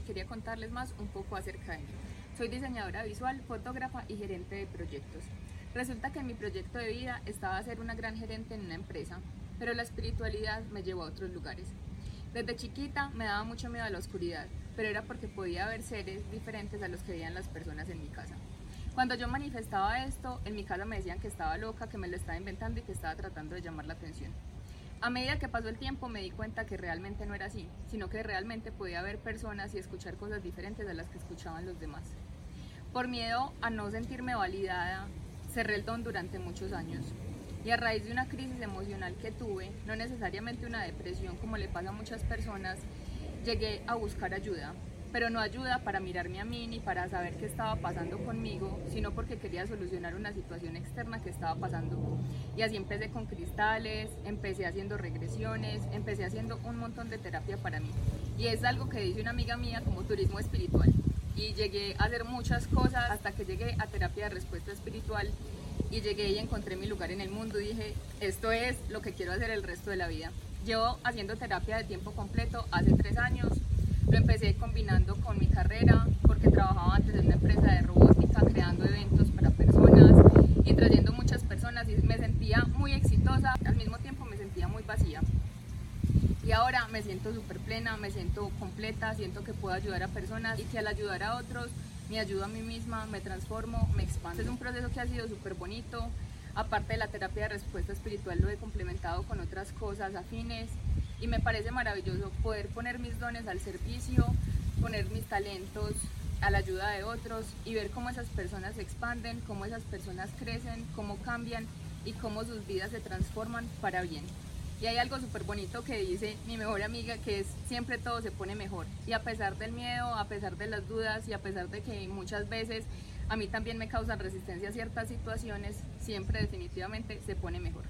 quería contarles más un poco acerca de mí. Soy diseñadora visual, fotógrafa y gerente de proyectos. Resulta que mi proyecto de vida estaba a ser una gran gerente en una empresa, pero la espiritualidad me llevó a otros lugares. Desde chiquita me daba mucho miedo a la oscuridad, pero era porque podía ver seres diferentes a los que veían las personas en mi casa. Cuando yo manifestaba esto, en mi casa me decían que estaba loca, que me lo estaba inventando y que estaba tratando de llamar la atención. A medida que pasó el tiempo me di cuenta que realmente no era así, sino que realmente podía ver personas y escuchar cosas diferentes a las que escuchaban los demás. Por miedo a no sentirme validada, cerré el don durante muchos años. Y a raíz de una crisis emocional que tuve, no necesariamente una depresión como le pasa a muchas personas, llegué a buscar ayuda, pero no ayuda para mirarme a mí ni para saber qué estaba pasando conmigo, sino porque quería solucionar una situación externa que estaba pasando. Y así empecé con cristales, empecé haciendo regresiones, empecé haciendo un montón de terapia para mí. Y es algo que dice una amiga mía como turismo espiritual. Y llegué a hacer muchas cosas hasta que llegué a terapia de respuesta espiritual y llegué y encontré mi lugar en el mundo. Dije, esto es lo que quiero hacer el resto de la vida. Llevo haciendo terapia de tiempo completo hace tres años lo empecé combinando con mi carrera porque trabajaba antes en una empresa de robótica creando eventos para personas y trayendo muchas personas y me sentía muy exitosa, al mismo tiempo me sentía muy vacía. Y ahora me siento súper plena, me siento completa, siento que puedo ayudar a personas y que al ayudar a otros me ayudo a mí misma, me transformo, me expando. Es un proceso que ha sido súper bonito. Aparte de la terapia de respuesta espiritual, lo he complementado con otras cosas afines y me parece maravilloso poder poner mis dones al servicio, poner mis talentos a la ayuda de otros y ver cómo esas personas se expanden, cómo esas personas crecen, cómo cambian y cómo sus vidas se transforman para bien. Y hay algo súper bonito que dice mi mejor amiga, que es siempre todo se pone mejor. Y a pesar del miedo, a pesar de las dudas y a pesar de que muchas veces a mí también me causan resistencia a ciertas situaciones, siempre definitivamente se pone mejor.